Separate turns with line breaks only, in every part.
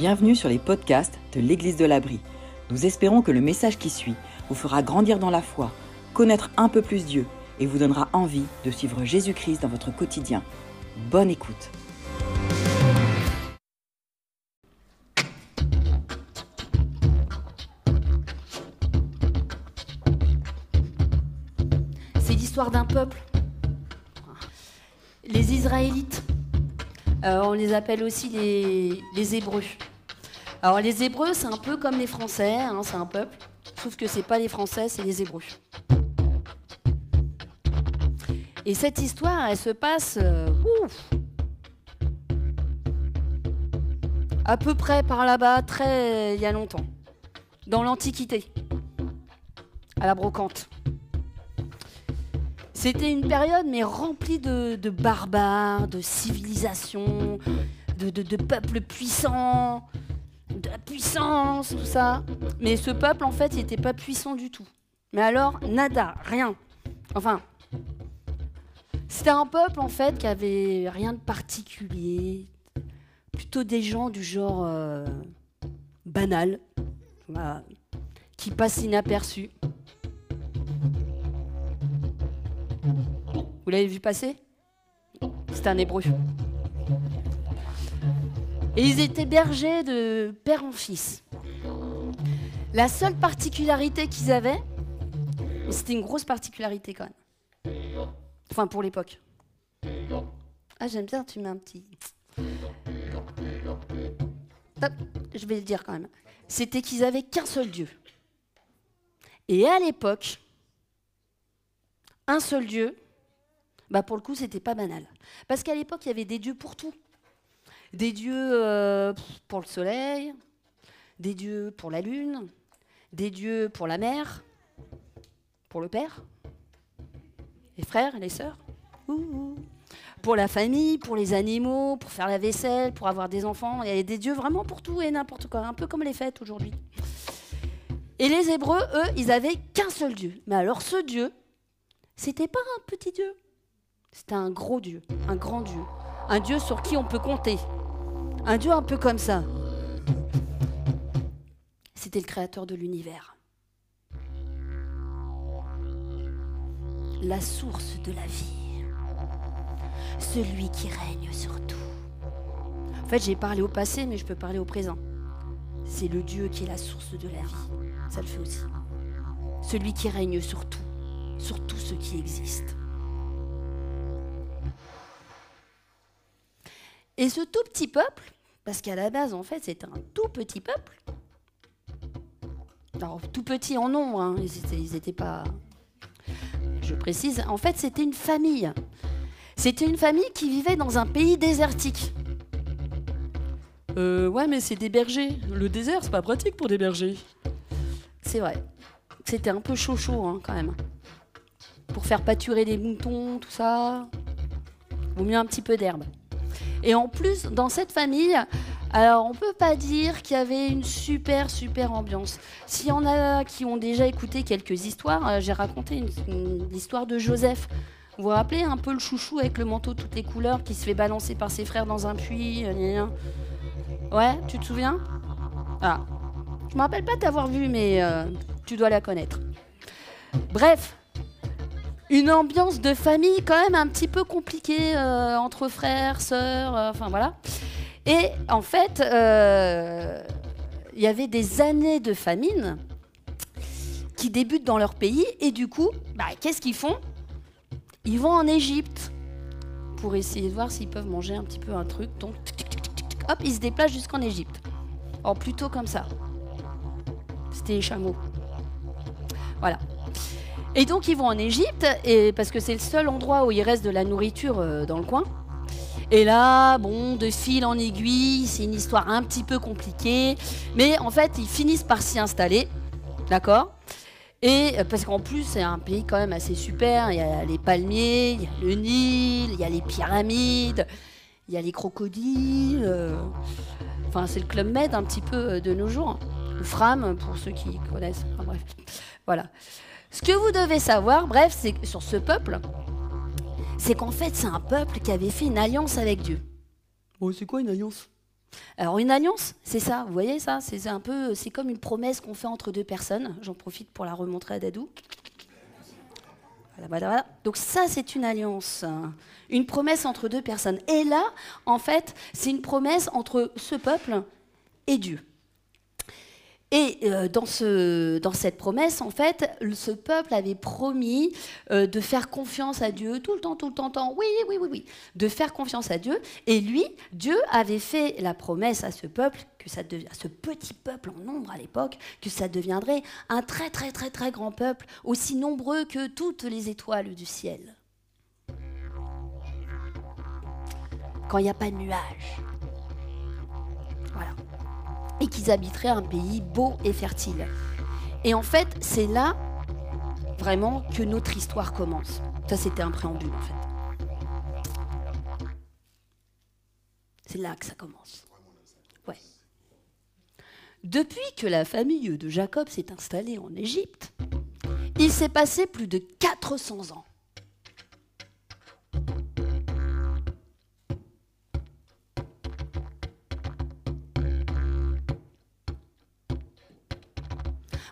Bienvenue sur les podcasts de l'Église de l'Abri. Nous espérons que le message qui suit vous fera grandir dans la foi, connaître un peu plus Dieu et vous donnera envie de suivre Jésus-Christ dans votre quotidien. Bonne écoute.
C'est l'histoire d'un peuple. Les Israélites. Euh, on les appelle aussi les, les Hébreux. Alors les Hébreux, c'est un peu comme les Français, hein, c'est un peuple. Sauf que c'est pas les Français, c'est les Hébreux. Et cette histoire, elle se passe euh, à peu près par là-bas, très il y a longtemps, dans l'Antiquité, à la brocante. C'était une période mais remplie de, barbares, de civilisations, de peuples puissants, de la puissance, tout ça. Mais ce peuple, en fait, il n'était pas puissant du tout. Mais alors, nada, rien. Enfin, c'était un peuple, en fait, qui avait rien de particulier. Plutôt des gens du genre euh, banal, qui passent inaperçus. Vous l'avez vu passer? C'est un hébreu. Et ils étaient bergers de père en fils. La seule particularité qu'ils avaient, c'était une grosse particularité quand même. Enfin, pour l'époque. Ah, j'aime bien, tu mets un petit. Je vais le dire quand même. C'était qu'ils avaient qu'un seul Dieu. Et à l'époque, un seul Dieu, bah pour le coup, c'était pas banal. Parce qu'à l'époque, il y avait des dieux pour tout. Des dieux euh, pour le soleil, des dieux pour la lune, des dieux pour la mer, pour le père, les frères, les sœurs, pour la famille, pour les animaux, pour faire la vaisselle, pour avoir des enfants. Il y avait des dieux vraiment pour tout et n'importe quoi, un peu comme les fêtes aujourd'hui. Et les Hébreux, eux, ils avaient qu'un seul Dieu. Mais alors ce Dieu, c'était pas un petit Dieu. C'était un gros Dieu, un grand Dieu, un Dieu sur qui on peut compter. Un Dieu un peu comme ça. C'était le créateur de l'univers. La source de la vie. Celui qui règne sur tout. En fait, j'ai parlé au passé, mais je peux parler au présent. C'est le Dieu qui est la source de la vie. Ça le fait aussi. Celui qui règne sur tout, sur tout ce qui existe. Et ce tout petit peuple, parce qu'à la base, en fait, c'est un tout petit peuple. Alors, tout petit en nombre, hein, ils n'étaient pas. Je précise, en fait, c'était une famille. C'était une famille qui vivait dans un pays désertique. Euh, ouais, mais c'est des bergers. Le désert, c'est pas pratique pour des bergers. C'est vrai. C'était un peu chaud chaud, hein, quand même. Pour faire pâturer les moutons, tout ça. Vaut mieux un petit peu d'herbe. Et en plus, dans cette famille, alors on peut pas dire qu'il y avait une super super ambiance. S'il y en a qui ont déjà écouté quelques histoires, euh, j'ai raconté l'histoire de Joseph. Vous vous rappelez un peu le chouchou avec le manteau toutes les couleurs qui se fait balancer par ses frères dans un puits euh. Ouais, tu te souviens? Ah, je me rappelle pas t'avoir vu, mais euh, tu dois la connaître. Bref, une ambiance de famille quand même un petit peu compliquée euh, entre frères, sœurs, euh, enfin voilà. Et en fait, euh, il y avait des années de famine qui débutent dans leur pays et du coup, bah, qu'est-ce qu'ils font? Ils vont en Égypte pour essayer de voir s'ils peuvent manger un petit peu un truc. Donc, hop, ils se déplacent jusqu'en Égypte. Alors plutôt comme ça. C'était les chameaux. Voilà. Et donc ils vont en Égypte, parce que c'est le seul endroit où il reste de la nourriture euh, dans le coin. Et là, bon, de fil en aiguille, c'est une histoire un petit peu compliquée, mais en fait ils finissent par s'y installer, d'accord? Et euh, parce qu'en plus c'est un pays quand même assez super, il y a les palmiers, il y a le Nil, il y a les pyramides, il y a les crocodiles, euh, enfin c'est le Club Med un petit peu de nos jours, ou Fram pour ceux qui connaissent, enfin bref, voilà. Ce que vous devez savoir, bref, c'est sur ce peuple, c'est qu'en fait, c'est un peuple qui avait fait une alliance avec Dieu. Bon, c'est quoi une alliance? Alors une alliance, c'est ça, vous voyez ça C'est un peu, c'est comme une promesse qu'on fait entre deux personnes. J'en profite pour la remontrer à Dadou. Voilà, voilà, voilà. Donc ça, c'est une alliance, une promesse entre deux personnes. Et là, en fait, c'est une promesse entre ce peuple et Dieu. Et euh, dans, ce, dans cette promesse, en fait, ce peuple avait promis euh, de faire confiance à Dieu tout le temps, tout le temps, temps, oui, oui, oui, oui, de faire confiance à Dieu. Et lui, Dieu avait fait la promesse à ce peuple, que ce petit peuple en nombre à l'époque, que ça deviendrait un très, très, très, très grand peuple, aussi nombreux que toutes les étoiles du ciel. Quand il n'y a pas de nuages. Voilà et qu'ils habiteraient un pays beau et fertile. Et en fait, c'est là vraiment que notre histoire commence. Ça, c'était un préambule en fait. C'est là que ça commence. Ouais. Depuis que la famille de Jacob s'est installée en Égypte, il s'est passé plus de 400 ans.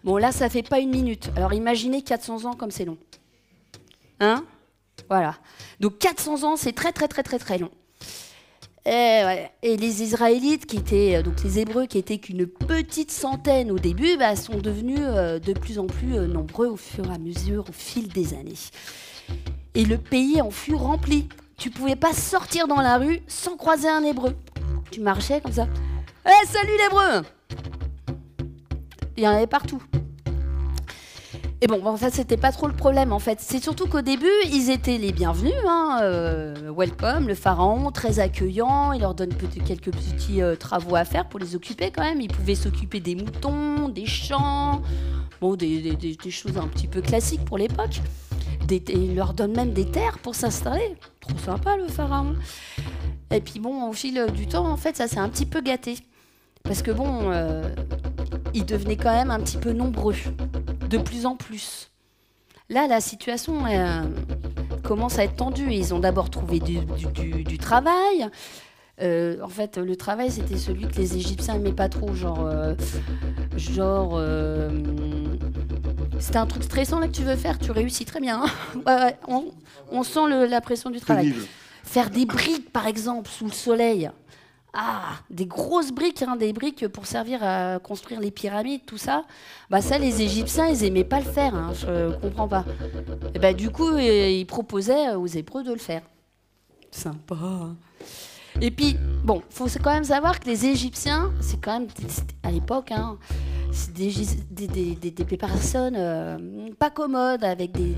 Bon, là, ça fait pas une minute. Alors imaginez 400 ans comme c'est long. Hein? Voilà. Donc 400 ans, c'est très, très, très, très, très long. Et, les Israélites, qui étaient, euh, donc les Hébreux, qui étaient qu'une petite centaine au début, bah, sont devenus euh, de plus en plus euh, nombreux au fur et à mesure, au fil des années. Et le pays en fut rempli. Tu pouvais pas sortir dans la rue sans croiser un Hébreu. Tu marchais comme ça. Eh, salut l'Hébreu il y en avait partout. Et bon, ça c'était pas trop le problème en fait. C'est surtout qu'au début, ils étaient les bienvenus. Hein, euh, welcome, le pharaon, très accueillant. Il leur donne quelques petits euh, travaux à faire pour les occuper quand même. Ils pouvaient s'occuper des moutons, des champs, bon, des, choses un petit peu classiques pour l'époque. Il leur donne même des terres pour s'installer. Trop sympa le pharaon. Et puis bon, au fil du temps, en fait, ça s'est un petit peu gâté. Parce que bon, euh, ils devenaient quand même un petit peu nombreux, de plus en plus. Là, la situation euh, commence à être tendue. Ils ont d'abord trouvé du, travail. Euh, en fait, le travail, c'était celui que les Égyptiens n'aimaient pas trop. Genre, euh, genre c'était un truc stressant là que tu veux faire. Tu réussis très bien. Hein. on, sent la pression du travail. Faire des briques, par exemple, sous le soleil. Ah, des grosses briques, hein, des briques pour servir à construire les pyramides, tout ça. Bah ça, les Égyptiens, ils aimaient pas le faire. Hein, je comprends pas. Et bah, du coup, euh, ils proposaient aux Hébreux de le faire. Sympa. Et puis, bon, faut quand même savoir que les Égyptiens, c'est quand même à l'époque, hein, des, des, personnes euh, pas commodes avec des,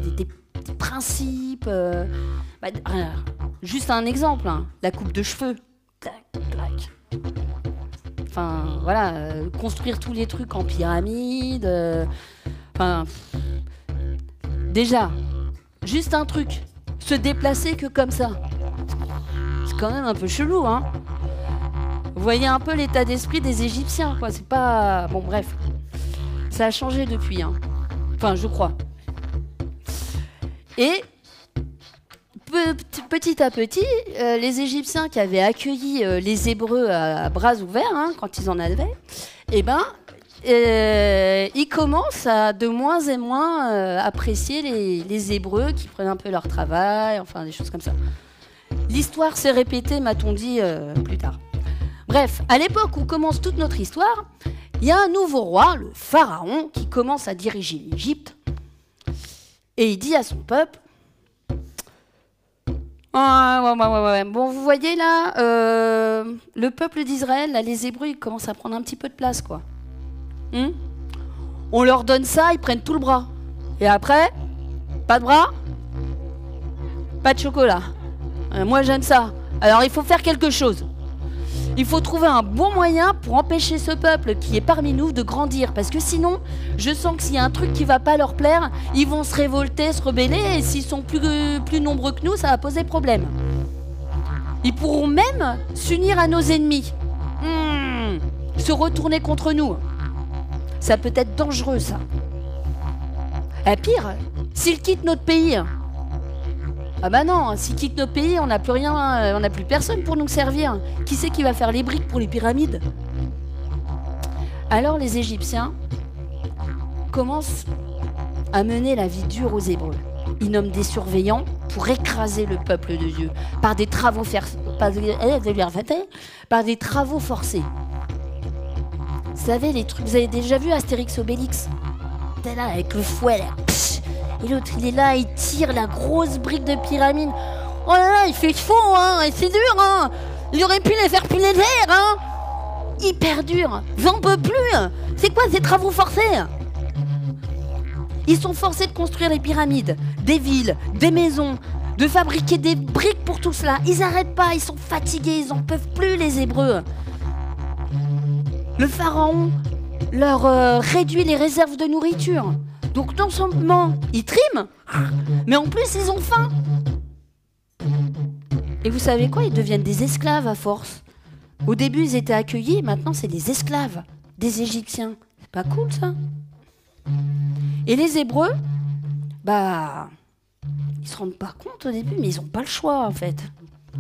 principes. Euh, bah, juste un exemple, hein, la coupe de cheveux. Enfin, voilà, euh, construire tous les trucs en pyramide. Euh, enfin, déjà, juste un truc, se déplacer que comme ça. C'est quand même un peu chelou, hein. Vous voyez un peu l'état d'esprit des Égyptiens, quoi. C'est pas. Bon, bref. Ça a changé depuis, hein. Enfin, je crois. Et petit à petit, euh, les Égyptiens qui avaient accueilli euh, les Hébreux à, bras ouverts, hein, quand ils en avaient, eh ben, euh, ils commencent à de moins en moins apprécier les, Hébreux qui prennent un peu leur travail, enfin des choses comme ça. L'histoire s'est répétée, m'a-t-on dit plus tard. Bref, à l'époque où commence toute notre histoire, il y a un nouveau roi, le pharaon, qui commence à diriger l'Égypte. Et il dit à son peuple, ah, ouais, ouais, ouais, Bon, vous voyez là, euh, le peuple d'Israël, les Hébreux, ils commencent à prendre un petit peu de place, quoi. Hmm On leur donne ça, ils prennent tout le bras. Et après, pas de bras, pas de chocolat. Euh, moi, j'aime ça. Alors, il faut faire quelque chose. Il faut trouver un bon moyen pour empêcher ce peuple qui est parmi nous de grandir. Parce que sinon, je sens que s'il y a un truc qui va pas leur plaire, ils vont se révolter, se rebeller. Et s'ils sont plus, nombreux que nous, ça va poser problème. Ils pourront même s'unir à nos ennemis. Hmm, se retourner contre nous. Ça peut être dangereux, ça. Pire, s'ils quittent notre pays, Ah bah non, s'ils quittent nos pays, on n'a plus rien, euh, on n'a plus personne pour nous servir. Qui c'est qui va faire les briques pour les pyramides? Alors les Égyptiens commencent à mener la vie dure aux Hébreux. Ils nomment des surveillants pour écraser le peuple de Dieu par des travaux, des travaux forcés. Vous savez, les trucs, vous avez déjà vu Astérix Obélix? T'es là avec le fouet, là. Et l'autre, il est là, il tire la grosse brique de pyramide. Oh là là, il fait chaud, hein, et c'est dur, hein. Il aurait pu les faire plus légères, hein. Hyper dur. J'en peux plus. C'est quoi ces travaux forcés? Ils sont forcés de construire des pyramides, des villes, des maisons, de fabriquer des briques pour tout cela. Ils n'arrêtent pas, ils sont fatigués, ils en peuvent plus, les Hébreux. Le pharaon leur euh, réduit les réserves de nourriture. Donc non seulement ils triment, mais en plus ils ont faim. Et vous savez quoi? Ils deviennent des esclaves à force. Au début ils étaient accueillis, maintenant c'est des esclaves, des Égyptiens. C'est pas cool ça? Et les Hébreux, bah, ils se rendent pas compte au début, mais ils ont pas le choix en fait.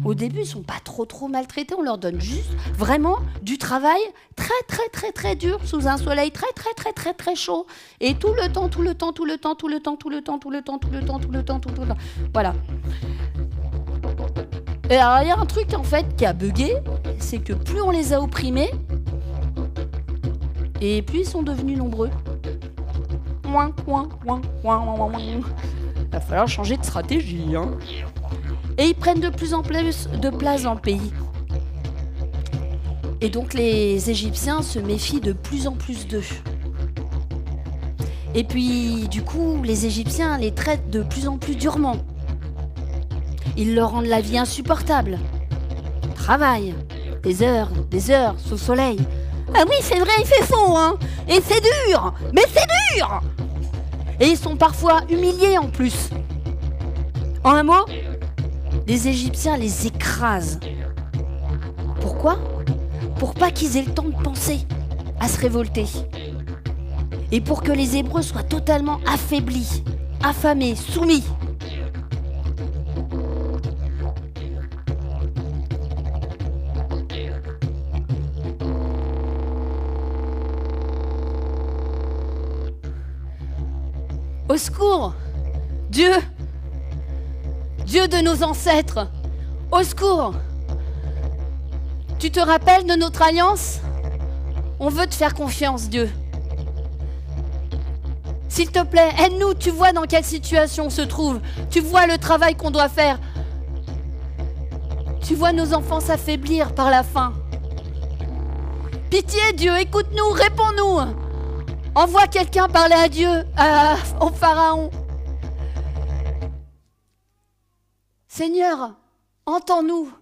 Au début, ils sont pas trop trop maltraités. On leur donne juste vraiment du travail très très très très dur sous un soleil très très très très très chaud. Et tout le temps, tout le temps, tout le temps, tout le temps, tout le temps, tout le temps, tout le temps, tout le temps, tout le temps. Voilà. Et alors, il y a un truc en fait qui a bugué, c'est que plus on les a opprimés, et plus ils sont devenus nombreux. Va falloir changer de stratégie. Hein et ils prennent de plus en plus de place dans le pays. Et donc les Égyptiens se méfient de plus en plus d'eux. Et puis du coup, les Égyptiens les traitent de plus en plus durement. Ils leur rendent la vie insupportable. Travail, des heures, des heures sous soleil. Ah oui, c'est vrai, il fait faux, hein Et c'est dur Mais c'est dur Et ils sont parfois humiliés en plus. En un mot, les Égyptiens les écrasent. Pourquoi? Pour pas qu'ils aient le temps de penser à se révolter. Et pour que les Hébreux soient totalement affaiblis, affamés, soumis. Secours Dieu Dieu de nos ancêtres, au secours. Tu te rappelles de notre alliance? On veut te faire confiance, Dieu. S'il te plaît, aide-nous, tu vois dans quelle situation on se trouve, tu vois le travail qu'on doit faire, tu vois nos enfants s'affaiblir par la faim. Pitié, Dieu, écoute-nous, réponds-nous. Envoie quelqu'un parler à Dieu, au Pharaon. Seigneur, entends-nous.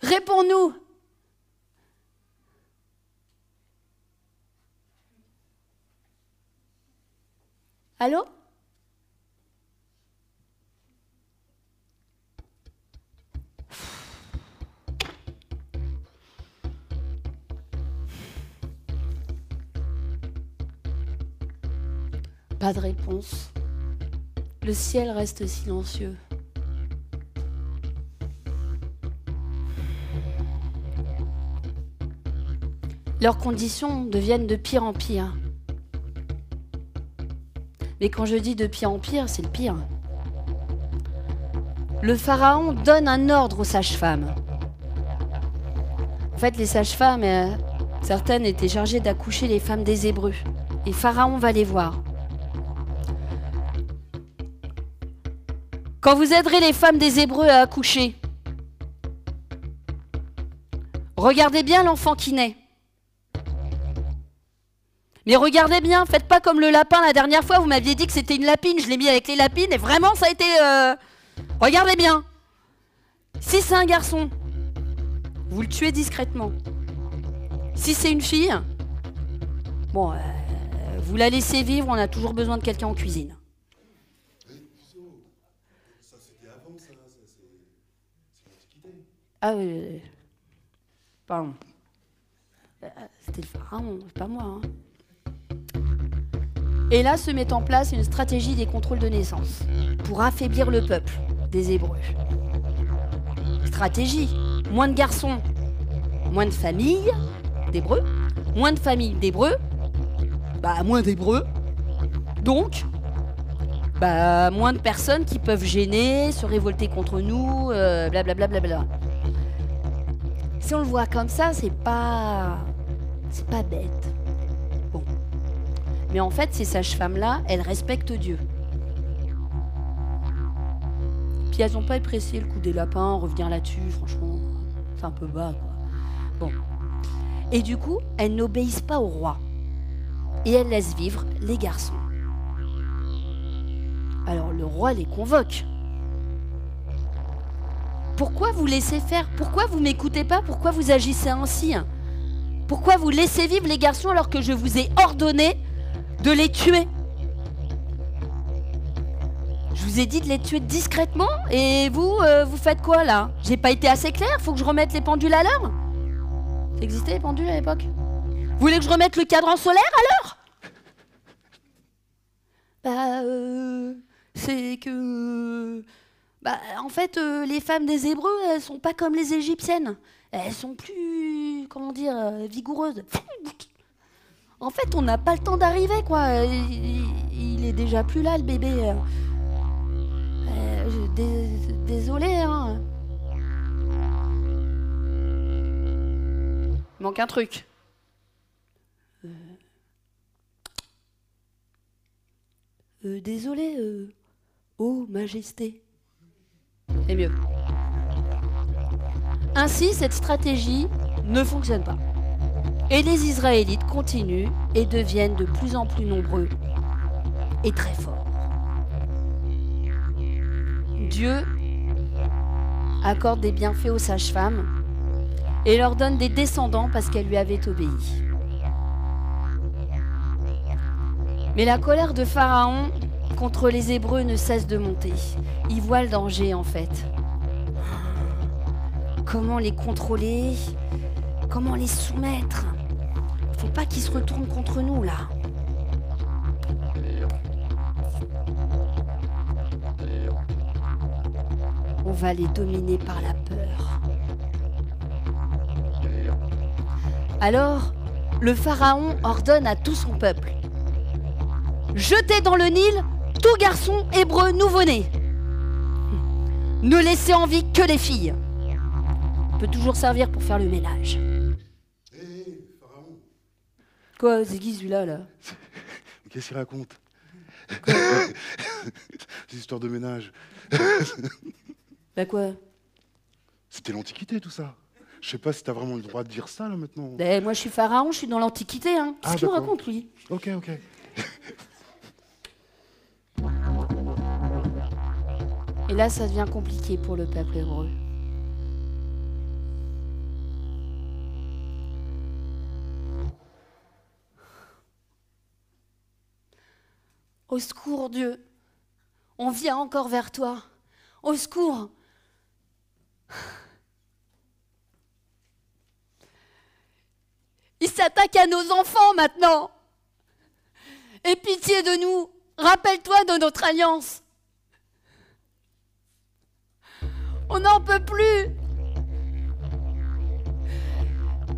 Réponds-nous. Allô? Pas de réponse. Le ciel reste silencieux. leurs conditions deviennent de pire en pire. Mais quand je dis de pire en pire, c'est le pire. Le pharaon donne un ordre aux sages-femmes. En fait, les sages-femmes, euh, certaines étaient chargées d'accoucher les femmes des Hébreux. Et Pharaon va les voir. Quand vous aiderez les femmes des Hébreux à accoucher, regardez bien l'enfant qui naît. Mais regardez bien, faites pas comme le lapin la dernière fois, vous m'aviez dit que c'était une lapine, je l'ai mis avec les lapines et vraiment ça a été... Euh, regardez bien. Si c'est un garçon, vous le tuez discrètement. Si c'est une fille, bon, euh, vous la laissez vivre, on a toujours besoin de quelqu'un en cuisine. Ah oui, pardon. Euh, c'était le pharaon, pas moi. Hein. Et là se met en place une stratégie des contrôles de naissance pour affaiblir le peuple des Hébreux. Stratégie, moins de garçons, moins de familles d'Hébreux, moins de familles d'Hébreux, bah moins d'Hébreux, donc bah moins de personnes qui peuvent gêner, se révolter contre nous, blablabla. Bla, si on le voit comme ça, c'est pas c'est pas bête. Bon. Mais en fait, ces sages-femmes-là, elles respectent Dieu. Puis elles n'ont pas apprécié le coup des lapins, revenir là-dessus, franchement, c'est un peu bas, quoi. Bon. Et du coup, elles n'obéissent pas au roi. Et elles laissent vivre les garçons. Alors le roi les convoque. Pourquoi vous laissez faire Pourquoi vous m'écoutez pas Pourquoi vous agissez ainsi Pourquoi vous laissez vivre les garçons alors que je vous ai ordonné de les tuer Je vous ai dit de les tuer discrètement et vous, euh, vous faites quoi là J'ai pas été assez clair Faut que je remette les pendules à l'heure Ça existait les pendules à l'époque Vous voulez que je remette le cadran solaire à l'heure Bah euh, c'est que bah, en fait, euh, les femmes des Hébreux, elles sont pas comme les Égyptiennes. Elles sont plus, comment dire, euh, vigoureuses. En fait, on n'a pas le temps d'arriver, quoi. Il, est déjà plus là, le bébé. Euh, désolé, hein. Il manque un truc. désolé, oh majesté. C'est mieux. Ainsi, cette stratégie ne fonctionne pas. Et les Israélites continuent et deviennent de plus en plus nombreux et très forts. Dieu accorde des bienfaits aux sages-femmes et leur donne des descendants parce qu'elles lui avaient obéi. Mais la colère de Pharaon contre les Hébreux ne cesse de monter. Ils voient le danger en fait. Comment les contrôler? Comment les soumettre? Faut pas qu'ils se retournent contre nous là. On va les dominer par la peur. Alors, le Pharaon ordonne à tout son peuple Jetez dans le Nil tout garçon hébreu nouveau-né. Ne laissez en vie que les filles. Peut toujours servir pour faire le ménage.
Pharaon
Quoi, c'est qui celui-là, là,
Qu'est-ce qu'il raconte? Ces histoires de ménage.
Bah quoi?
C'était l'Antiquité, tout ça. Je sais pas si t'as vraiment le droit de dire ça, là, maintenant.
bah, Moi, je suis pharaon, je suis dans l'Antiquité. Hein. Qu'est-ce
Ah,
qu'il raconte, lui?
Ok, ok.
Là, ça devient compliqué pour le peuple hébreu. Au secours, Dieu. On vient encore vers toi. Au secours. Il s'attaque à nos enfants maintenant. Aie pitié de nous. Rappelle-toi de notre alliance. On n'en peut plus.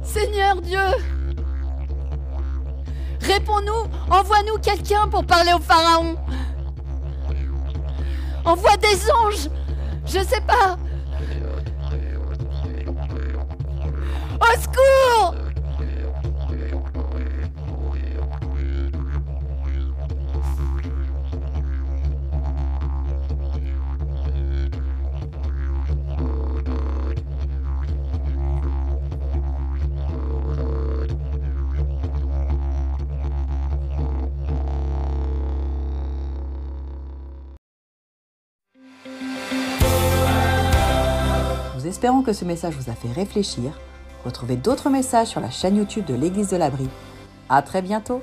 Seigneur Dieu, réponds-nous, envoie-nous quelqu'un pour parler au Pharaon. Envoie des anges, je sais pas. Au secours
espérons que ce message vous a fait réfléchir. Retrouvez d'autres messages sur la chaîne YouTube de l'Église de l'Abri. À très bientôt!